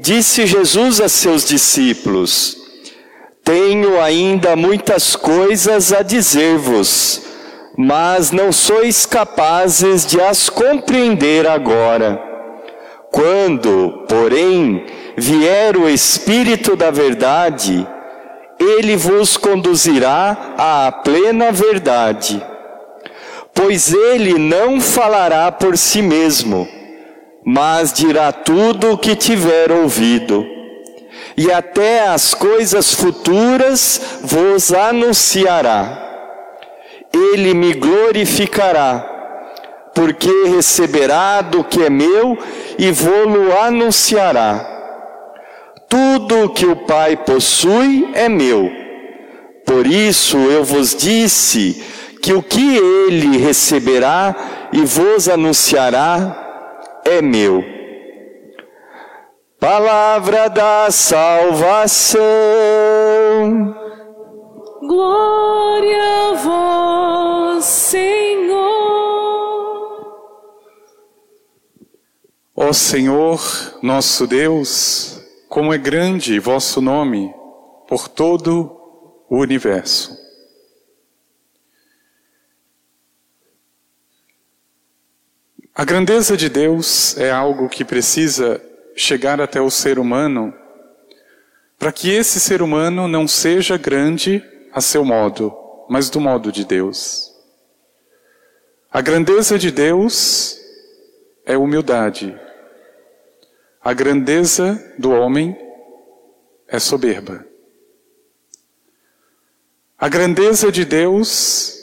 disse Jesus a seus discípulos: Tenho ainda muitas coisas a dizer-vos, mas não sois capazes de as compreender agora. Quando, porém, vier o Espírito da Verdade, ele vos conduzirá à plena verdade. Pois ele não falará por si mesmo, mas dirá tudo o que tiver ouvido. E até as coisas futuras vos anunciará. Ele me glorificará, porque receberá do que é meu e vou-lo anunciará. Tudo o que o Pai possui é meu. Por isso eu vos disse que o que ele receberá e vos anunciará é meu. Palavra da salvação. Glória a vós, Senhor. Ó Senhor, nosso Deus, como é grande vosso nome por todo o universo. A grandeza de Deus é algo que precisa chegar até o ser humano para que esse ser humano não seja grande a seu modo, mas do modo de Deus. A grandeza de Deus é humildade. A grandeza do homem é soberba. A grandeza de Deus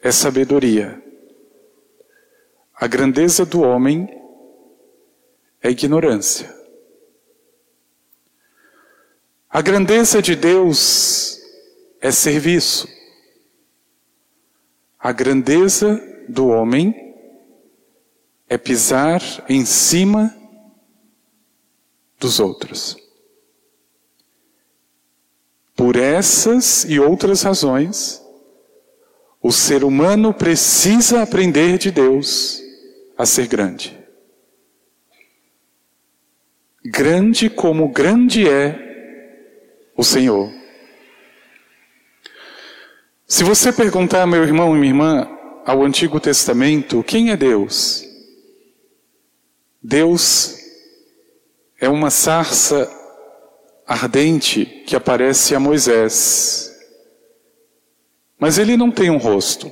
é sabedoria. A grandeza do homem é ignorância. A grandeza de Deus é serviço. A grandeza do homem é pisar em cima dos outros. Por essas e outras razões, o ser humano precisa aprender de Deus a ser grande. Grande como grande é o Senhor. Se você perguntar, meu irmão e minha irmã, ao Antigo Testamento, quem é Deus? Deus é uma sarça ardente que aparece a Moisés. Mas ele não tem um rosto.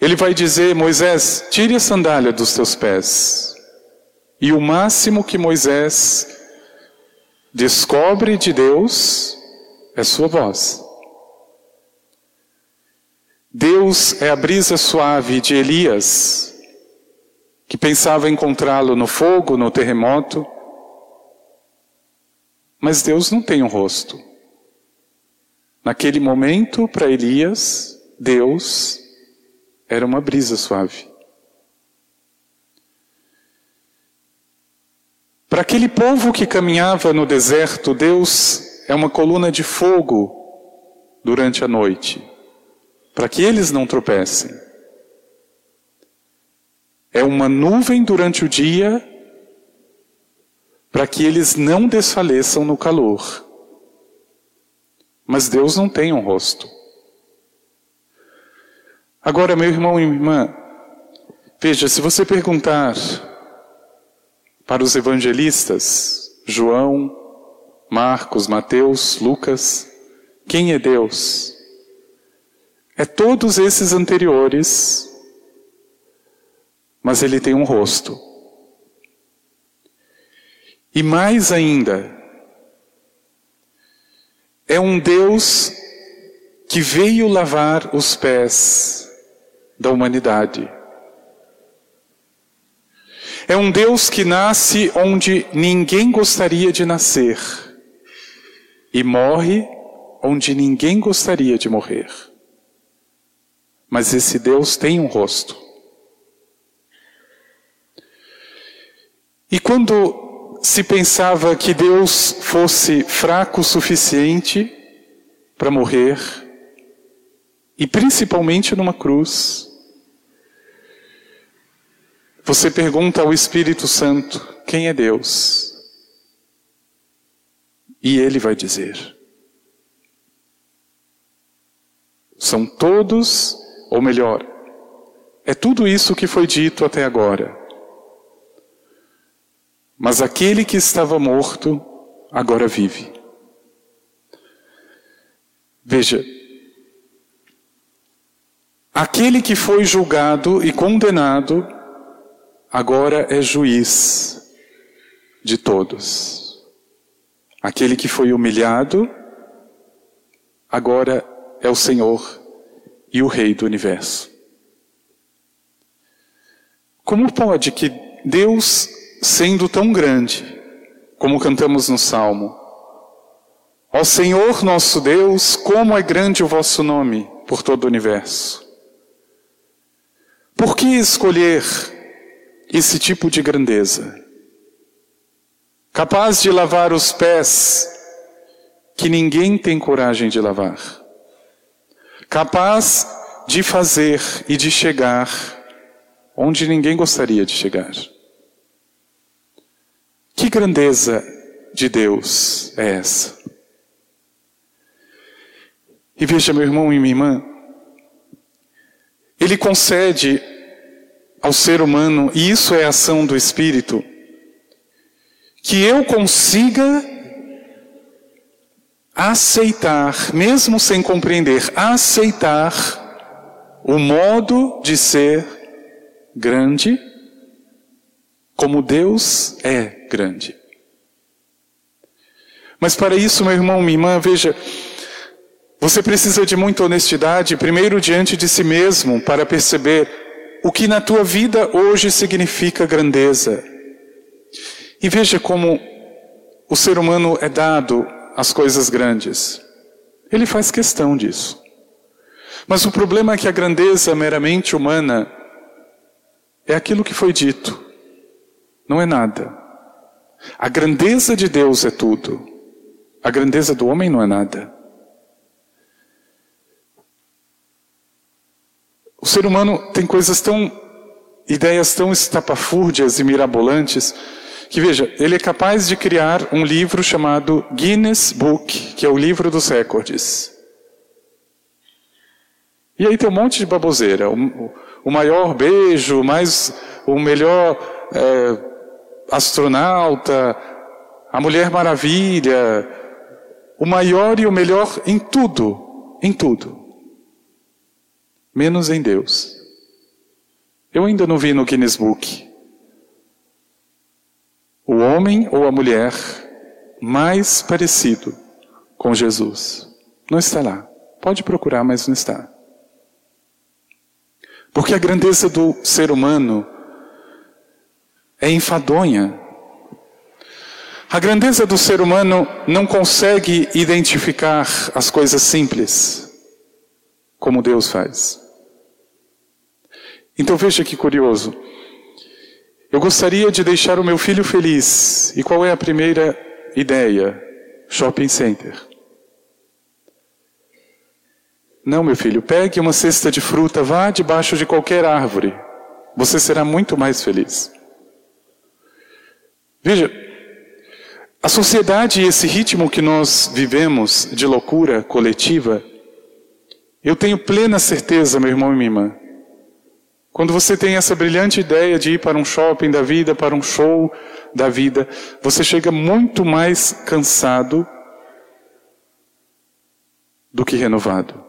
Ele vai dizer: Moisés, tire a sandália dos teus pés. E o máximo que Moisés descobre de Deus é sua voz. Deus é a brisa suave de Elias, que pensava encontrá-lo no fogo, no terremoto. Mas Deus não tem um rosto. Naquele momento, para Elias, Deus era uma brisa suave. Para aquele povo que caminhava no deserto, Deus é uma coluna de fogo durante a noite, para que eles não tropecem. É uma nuvem durante o dia, para que eles não desfaleçam no calor. Mas Deus não tem um rosto. Agora, meu irmão e irmã, veja, se você perguntar para os evangelistas, João, Marcos, Mateus, Lucas, quem é Deus? É todos esses anteriores, mas ele tem um rosto. E mais ainda, é um Deus que veio lavar os pés da humanidade. É um Deus que nasce onde ninguém gostaria de nascer e morre onde ninguém gostaria de morrer. Mas esse Deus tem um rosto. E quando se pensava que Deus fosse fraco o suficiente para morrer, e principalmente numa cruz, você pergunta ao Espírito Santo: quem é Deus? E ele vai dizer: são todos, ou melhor, é tudo isso que foi dito até agora. Mas aquele que estava morto agora vive. Veja, aquele que foi julgado e condenado agora é juiz de todos. Aquele que foi humilhado, agora é o Senhor e o Rei do universo. Como pode que Deus, sendo tão grande, como cantamos no Salmo, Ó Senhor nosso Deus, como é grande o vosso nome por todo o universo. Por que escolher esse tipo de grandeza. Capaz de lavar os pés que ninguém tem coragem de lavar. Capaz de fazer e de chegar onde ninguém gostaria de chegar. Que grandeza de Deus é essa? E veja, meu irmão e minha irmã, Ele concede ao ser humano, e isso é ação do Espírito, que eu consiga aceitar, mesmo sem compreender, aceitar o modo de ser grande, como Deus é grande. Mas para isso, meu irmão, minha irmã, veja, você precisa de muita honestidade, primeiro diante de si mesmo, para perceber o que na tua vida hoje significa grandeza. E veja como o ser humano é dado às coisas grandes. Ele faz questão disso. Mas o problema é que a grandeza meramente humana é aquilo que foi dito, não é nada. A grandeza de Deus é tudo, a grandeza do homem não é nada. O ser humano tem coisas tão, ideias tão estapafúrdias e mirabolantes, que veja, ele é capaz de criar um livro chamado Guinness Book, que é o livro dos recordes. E aí tem um monte de baboseira. O, o maior beijo, mais o melhor é, astronauta, a Mulher Maravilha, o maior e o melhor em tudo, em tudo menos em Deus. Eu ainda não vi no Guinness Book o homem ou a mulher mais parecido com Jesus. Não está lá. Pode procurar, mas não está. Porque a grandeza do ser humano é enfadonha. A grandeza do ser humano não consegue identificar as coisas simples como Deus faz. Então veja que curioso. Eu gostaria de deixar o meu filho feliz. E qual é a primeira ideia? Shopping center. Não, meu filho, pegue uma cesta de fruta, vá debaixo de qualquer árvore. Você será muito mais feliz. Veja, a sociedade e esse ritmo que nós vivemos de loucura coletiva eu tenho plena certeza, meu irmão e minha irmã, quando você tem essa brilhante ideia de ir para um shopping da vida, para um show da vida, você chega muito mais cansado do que renovado.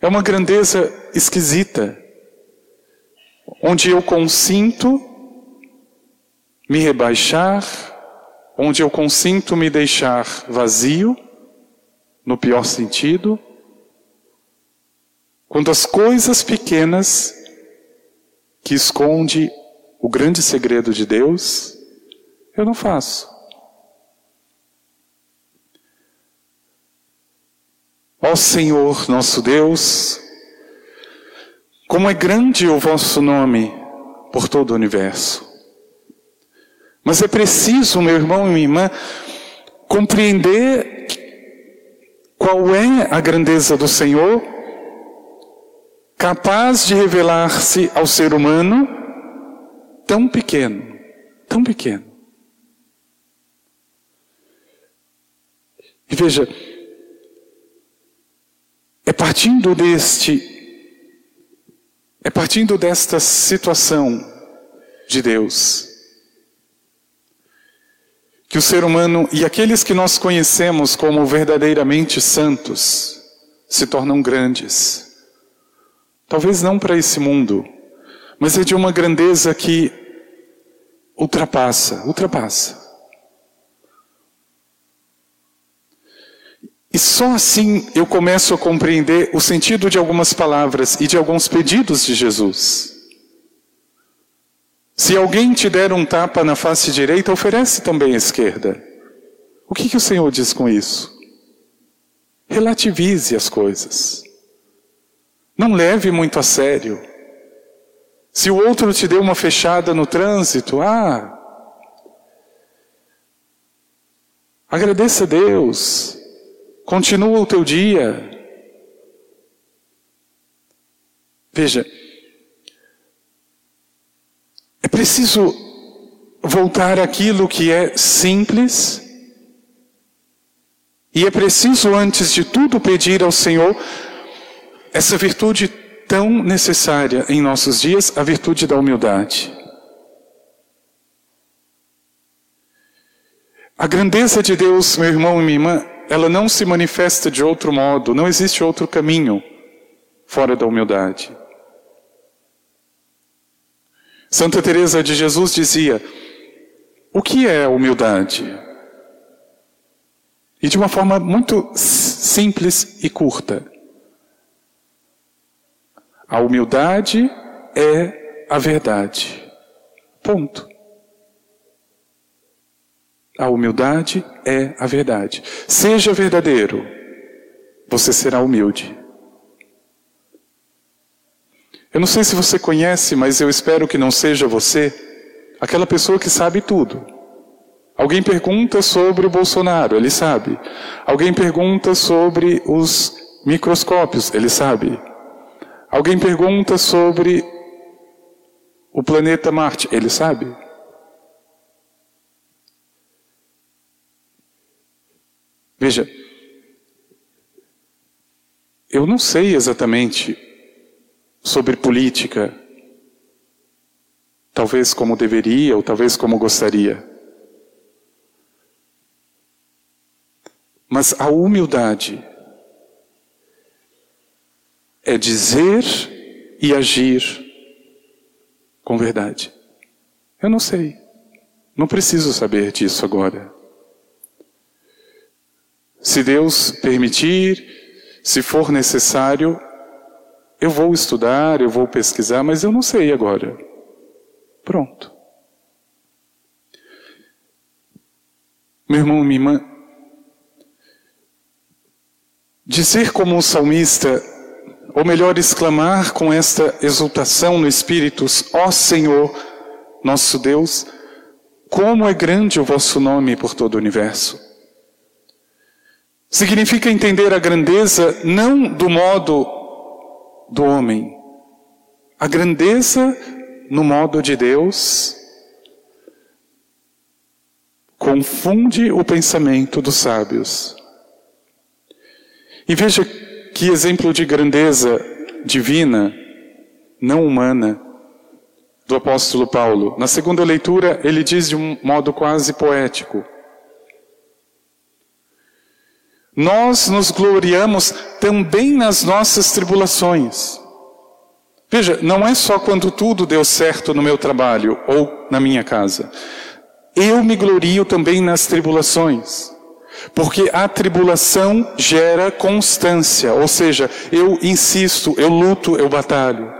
É uma grandeza esquisita, onde eu consinto me rebaixar, onde eu consinto me deixar vazio no pior sentido, quando as coisas pequenas que esconde o grande segredo de Deus, eu não faço. Ó Senhor nosso Deus, como é grande o vosso nome por todo o universo. Mas é preciso, meu irmão e minha irmã, compreender qual é a grandeza do Senhor, capaz de revelar-se ao ser humano tão pequeno, tão pequeno. E veja, é partindo deste, é partindo desta situação de Deus, que o ser humano e aqueles que nós conhecemos como verdadeiramente santos se tornam grandes. Talvez não para esse mundo, mas é de uma grandeza que ultrapassa, ultrapassa. E só assim eu começo a compreender o sentido de algumas palavras e de alguns pedidos de Jesus. Se alguém te der um tapa na face direita, oferece também a esquerda. O que, que o Senhor diz com isso? Relativize as coisas. Não leve muito a sério. Se o outro te deu uma fechada no trânsito, ah, agradeça a Deus, continua o teu dia. Veja, é preciso voltar àquilo que é simples, e é preciso, antes de tudo, pedir ao Senhor essa virtude tão necessária em nossos dias a virtude da humildade. A grandeza de Deus, meu irmão e minha irmã, ela não se manifesta de outro modo, não existe outro caminho fora da humildade. Santa Teresa de Jesus dizia: "O que é humildade?" E de uma forma muito simples e curta. A humildade é a verdade. Ponto. A humildade é a verdade. Seja verdadeiro, você será humilde. Eu não sei se você conhece, mas eu espero que não seja você, aquela pessoa que sabe tudo. Alguém pergunta sobre o Bolsonaro, ele sabe. Alguém pergunta sobre os microscópios, ele sabe. Alguém pergunta sobre o planeta Marte, ele sabe? Veja, eu não sei exatamente sobre política, talvez como deveria ou talvez como gostaria. Mas a humildade é dizer e agir com verdade. Eu não sei. Não preciso saber disso agora. Se Deus permitir, se for necessário, eu vou estudar, eu vou pesquisar, mas eu não sei agora. Pronto. Meu irmão, minha irmã, dizer como o salmista, ou melhor, exclamar com esta exultação no Espírito: Ó Senhor, nosso Deus, como é grande o vosso nome por todo o universo. Significa entender a grandeza não do modo do homem, a grandeza no modo de Deus confunde o pensamento dos sábios. E veja que exemplo de grandeza divina, não humana, do apóstolo Paulo. Na segunda leitura, ele diz de um modo quase poético: Nós nos gloriamos também nas nossas tribulações. Veja, não é só quando tudo deu certo no meu trabalho ou na minha casa. Eu me glorio também nas tribulações. Porque a tribulação gera constância, ou seja, eu insisto, eu luto, eu batalho.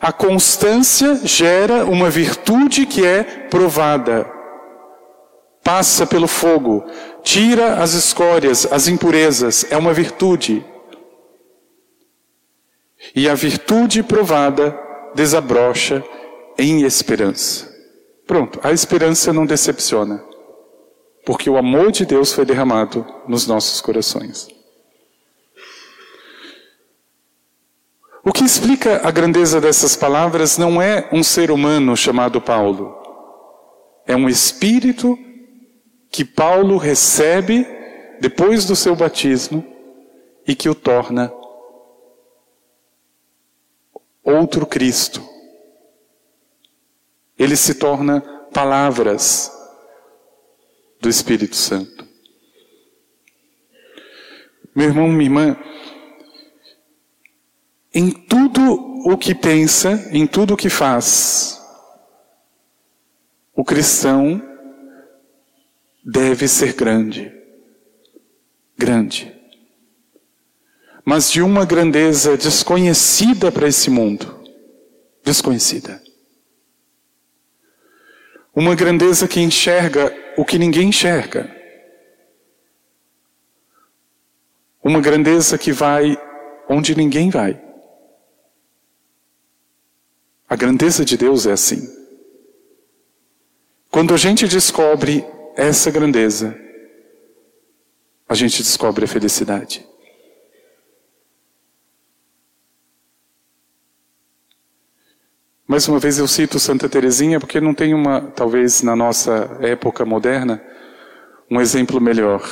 A constância gera uma virtude que é provada. Passa pelo fogo, tira as escórias, as impurezas, é uma virtude. E a virtude provada desabrocha em esperança. Pronto, a esperança não decepciona, porque o amor de Deus foi derramado nos nossos corações. O que explica a grandeza dessas palavras não é um ser humano chamado Paulo. É um espírito que Paulo recebe depois do seu batismo e que o torna outro Cristo. Ele se torna palavras do Espírito Santo. Meu irmão, minha irmã, em tudo o que pensa, em tudo o que faz, o cristão deve ser grande. Grande. Mas de uma grandeza desconhecida para esse mundo. Desconhecida. Uma grandeza que enxerga o que ninguém enxerga. Uma grandeza que vai onde ninguém vai. A grandeza de Deus é assim. Quando a gente descobre essa grandeza, a gente descobre a felicidade. Mais uma vez eu cito Santa Teresinha porque não tem uma, talvez na nossa época moderna, um exemplo melhor.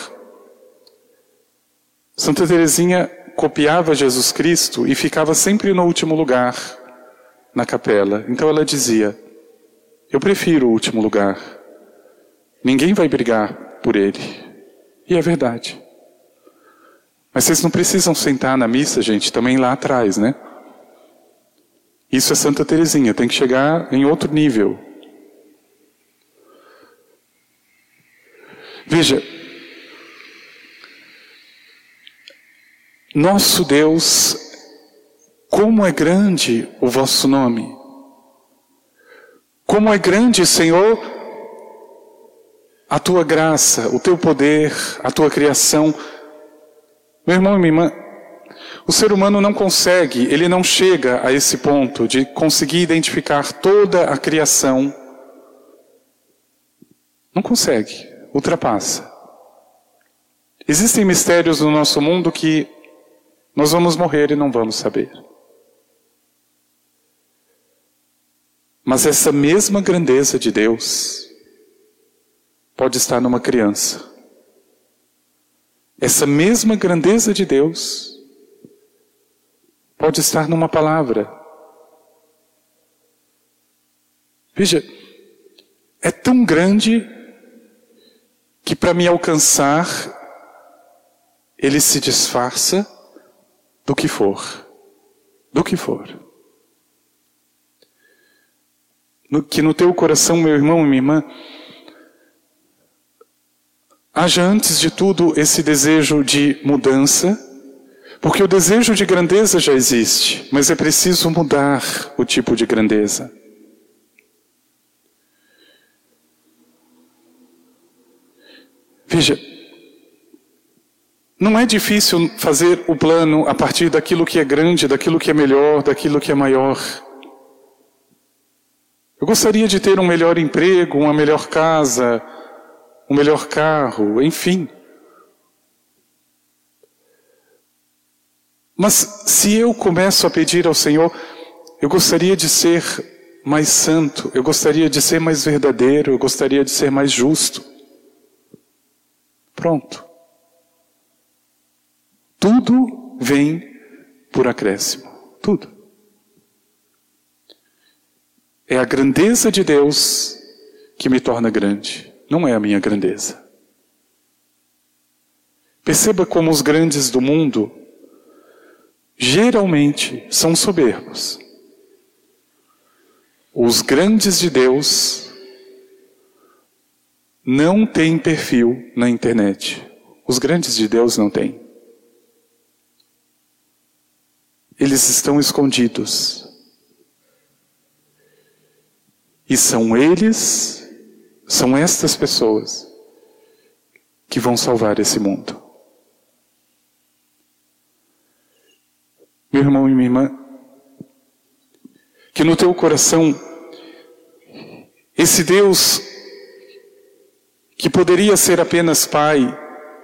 Santa Teresinha copiava Jesus Cristo e ficava sempre no último lugar na capela. Então ela dizia: Eu prefiro o último lugar. Ninguém vai brigar por ele. E é verdade. Mas vocês não precisam sentar na missa, gente, também lá atrás, né? Isso é Santa Teresinha, tem que chegar em outro nível. Veja, nosso Deus como é grande o vosso nome. Como é grande, Senhor, a tua graça, o teu poder, a tua criação. Meu irmão e minha irmã, o ser humano não consegue, ele não chega a esse ponto de conseguir identificar toda a criação. Não consegue, ultrapassa. Existem mistérios no nosso mundo que nós vamos morrer e não vamos saber. Mas essa mesma grandeza de Deus pode estar numa criança. Essa mesma grandeza de Deus pode estar numa palavra. Veja, é tão grande que para me alcançar, ele se disfarça do que for. Do que for no, que no teu coração, meu irmão e minha irmã, haja antes de tudo esse desejo de mudança, porque o desejo de grandeza já existe, mas é preciso mudar o tipo de grandeza. Veja, não é difícil fazer o plano a partir daquilo que é grande, daquilo que é melhor, daquilo que é maior. Eu gostaria de ter um melhor emprego, uma melhor casa, um melhor carro, enfim. Mas se eu começo a pedir ao Senhor, eu gostaria de ser mais santo, eu gostaria de ser mais verdadeiro, eu gostaria de ser mais justo. Pronto. Tudo vem por acréscimo. Tudo. É a grandeza de Deus que me torna grande, não é a minha grandeza. Perceba como os grandes do mundo geralmente são soberbos. Os grandes de Deus não têm perfil na internet. Os grandes de Deus não têm. Eles estão escondidos. E são eles, são estas pessoas que vão salvar esse mundo. Meu irmão e minha irmã, que no teu coração esse Deus que poderia ser apenas pai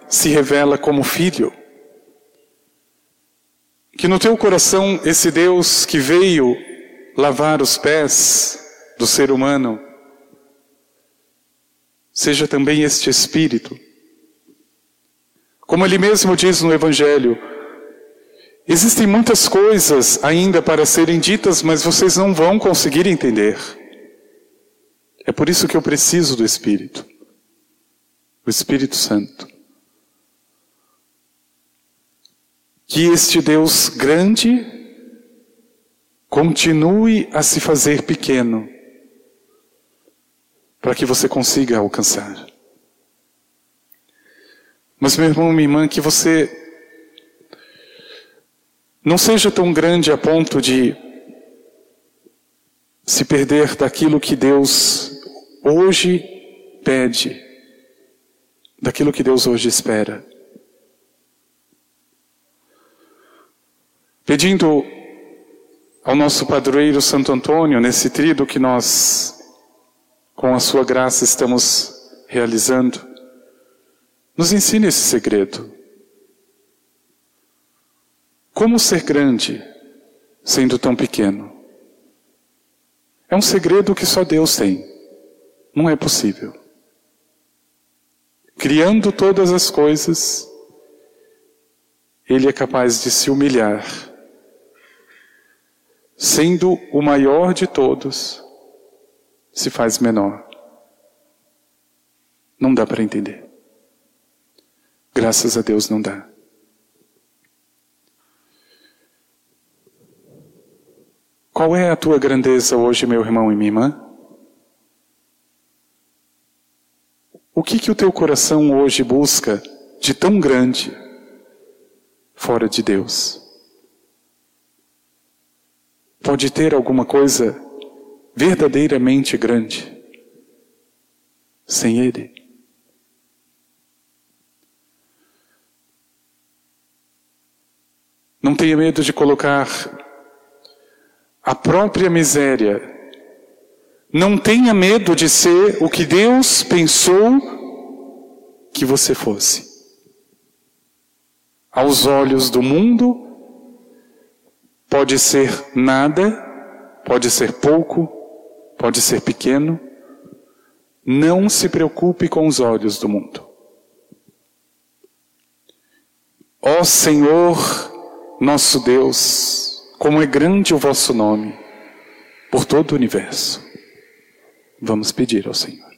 se revela como filho. Que no teu coração esse Deus que veio lavar os pés do ser humano seja também este Espírito. Como ele mesmo diz no Evangelho, existem muitas coisas ainda para serem ditas, mas vocês não vão conseguir entender. É por isso que eu preciso do Espírito, o Espírito Santo. Que este Deus grande continue a se fazer pequeno, para que você consiga alcançar. Mas, meu irmão, minha irmã, que você não seja tão grande a ponto de se perder daquilo que Deus hoje pede, daquilo que Deus hoje espera. Pedindo ao nosso padroeiro Santo Antônio, nesse trido que nós, com a sua graça, estamos realizando, nos ensine esse segredo. Como ser grande sendo tão pequeno? É um segredo que só Deus tem. Não é possível. Criando todas as coisas, Ele é capaz de se humilhar, sendo o maior de todos, se faz menor. Não dá para entender. Graças a Deus não dá. Qual é a tua grandeza hoje, meu irmão e minha irmã? O que que o teu coração hoje busca de tão grande fora de Deus? Pode ter alguma coisa verdadeiramente grande sem Ele? Não tenha medo de colocar a própria miséria. Não tenha medo de ser o que Deus pensou que você fosse. Aos olhos do mundo, pode ser nada, pode ser pouco, pode ser pequeno. Não se preocupe com os olhos do mundo. Ó Senhor, nosso Deus, como é grande o vosso nome por todo o universo. Vamos pedir ao Senhor.